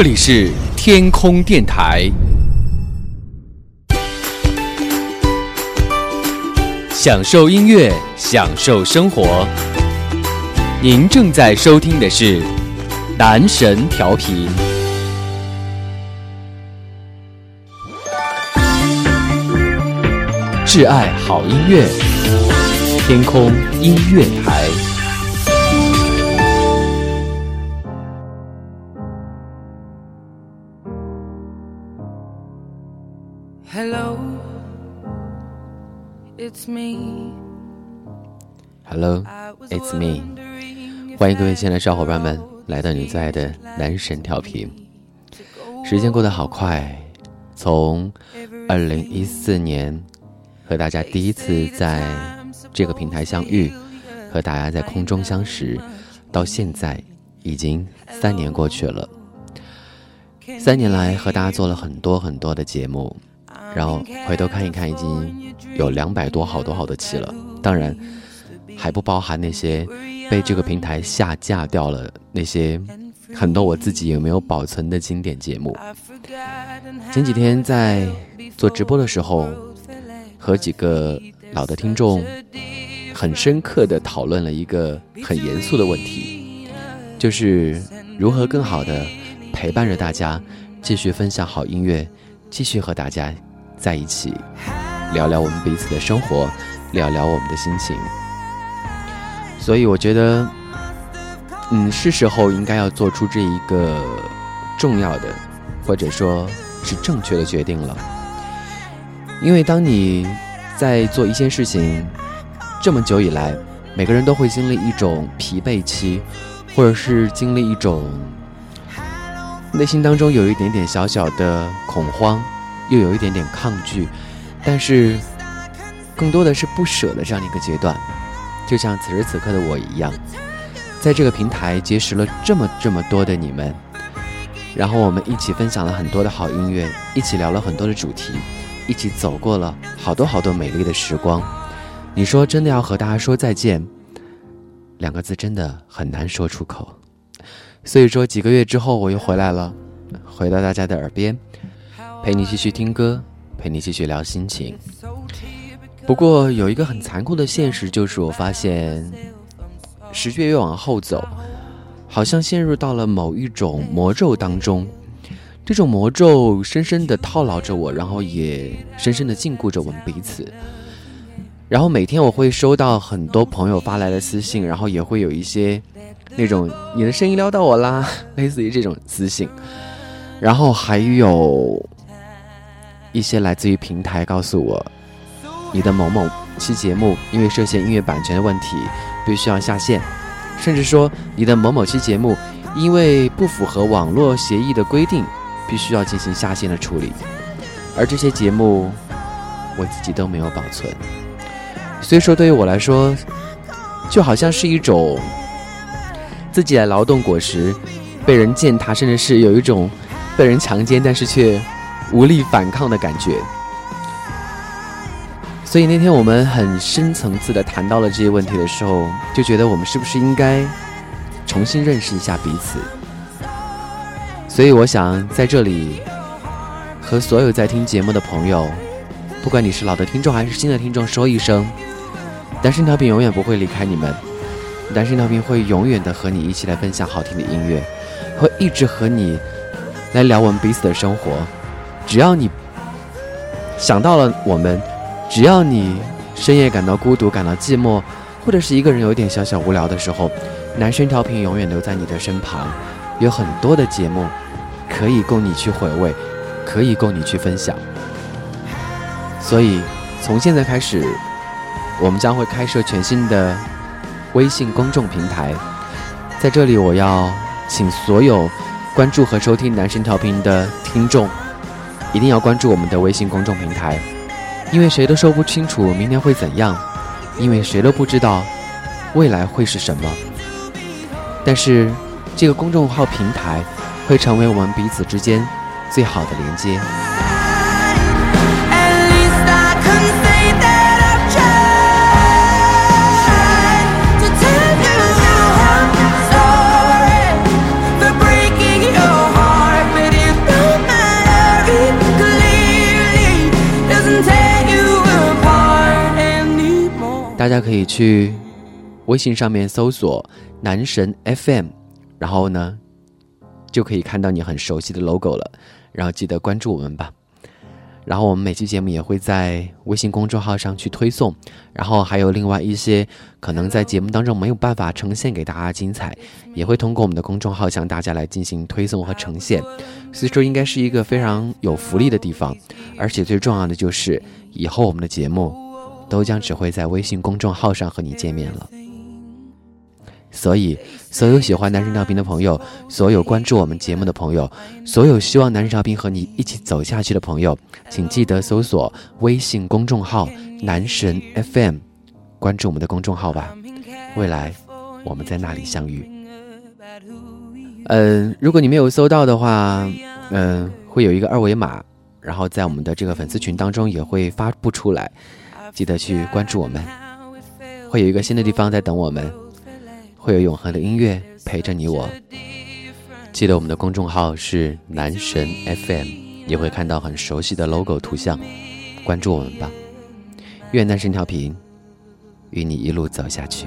这里是天空电台，享受音乐，享受生活。您正在收听的是男神调频，挚爱好音乐，天空音乐台。It's me. Hello, it's me. 欢迎各位亲爱的小伙伴们来到你最爱的男神调频。时间过得好快，从二零一四年和大家第一次在这个平台相遇，和大家在空中相识，到现在已经三年过去了。三年来和大家做了很多很多的节目。然后回头看一看，已经有两百多好多好多期了。当然，还不包含那些被这个平台下架掉了那些很多我自己也没有保存的经典节目。前几天在做直播的时候，和几个老的听众很深刻的讨论了一个很严肃的问题，就是如何更好的陪伴着大家，继续分享好音乐，继续和大家。在一起聊聊我们彼此的生活，聊聊我们的心情。所以我觉得，嗯，是时候应该要做出这一个重要的，或者说是正确的决定了。因为当你在做一件事情这么久以来，每个人都会经历一种疲惫期，或者是经历一种内心当中有一点点小小的恐慌。又有一点点抗拒，但是更多的是不舍的这样一个阶段，就像此时此刻的我一样，在这个平台结识了这么这么多的你们，然后我们一起分享了很多的好音乐，一起聊了很多的主题，一起走过了好多好多美丽的时光。你说真的要和大家说再见，两个字真的很难说出口。所以说几个月之后我又回来了，回到大家的耳边。陪你继续听歌，陪你继续聊心情。不过有一个很残酷的现实，就是我发现，时间越往后走，好像陷入到了某一种魔咒当中。这种魔咒深深的套牢着我，然后也深深的禁锢着我们彼此。然后每天我会收到很多朋友发来的私信，然后也会有一些那种“你的声音撩到我啦”，类似于这种私信。然后还有。一些来自于平台告诉我，你的某某期节目因为涉嫌音乐版权的问题，必须要下线；甚至说你的某某期节目因为不符合网络协议的规定，必须要进行下线的处理。而这些节目，我自己都没有保存。所以说，对于我来说，就好像是一种自己的劳动果实被人践踏，甚至是有一种被人强奸，但是却。无力反抗的感觉，所以那天我们很深层次的谈到了这些问题的时候，就觉得我们是不是应该重新认识一下彼此？所以我想在这里和所有在听节目的朋友，不管你是老的听众还是新的听众，说一声：单身调频永远不会离开你们，单身调频会永远的和你一起来分享好听的音乐，会一直和你来聊我们彼此的生活。只要你想到了我们，只要你深夜感到孤独、感到寂寞，或者是一个人有点小小无聊的时候，男生调频永远留在你的身旁，有很多的节目可以供你去回味，可以供你去分享。所以从现在开始，我们将会开设全新的微信公众平台，在这里我要请所有关注和收听男神调频的听众。一定要关注我们的微信公众平台，因为谁都说不清楚明天会怎样，因为谁都不知道未来会是什么。但是，这个公众号平台会成为我们彼此之间最好的连接。可以去微信上面搜索“男神 FM”，然后呢，就可以看到你很熟悉的 logo 了。然后记得关注我们吧。然后我们每期节目也会在微信公众号上去推送，然后还有另外一些可能在节目当中没有办法呈现给大家精彩，也会通过我们的公众号向大家来进行推送和呈现。所以说，应该是一个非常有福利的地方，而且最重要的就是以后我们的节目都将只会在微信公众号上和你见面了。所以，所有喜欢男神调频的朋友，所有关注我们节目的朋友，所有希望男神调频和你一起走下去的朋友，请记得搜索微信公众号“男神 FM”，关注我们的公众号吧。未来，我们在那里相遇。嗯，如果你没有搜到的话，嗯，会有一个二维码，然后在我们的这个粉丝群当中也会发布出来，记得去关注我们。会有一个新的地方在等我们。会有永恒的音乐陪着你我。记得我们的公众号是男神 FM，也会看到很熟悉的 logo 图像，关注我们吧。愿男神调频与你一路走下去。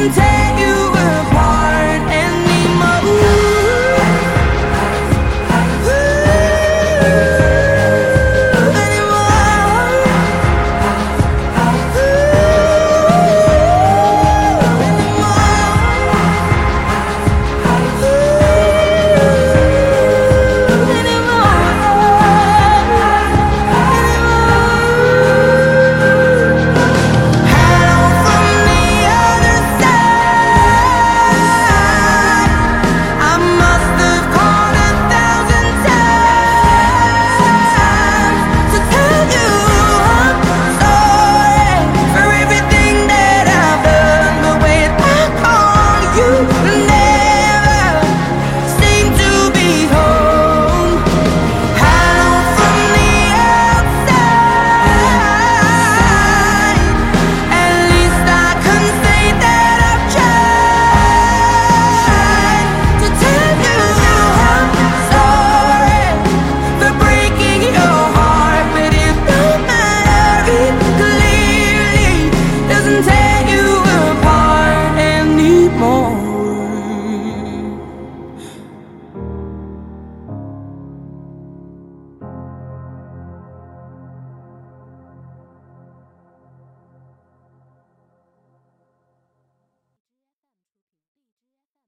can take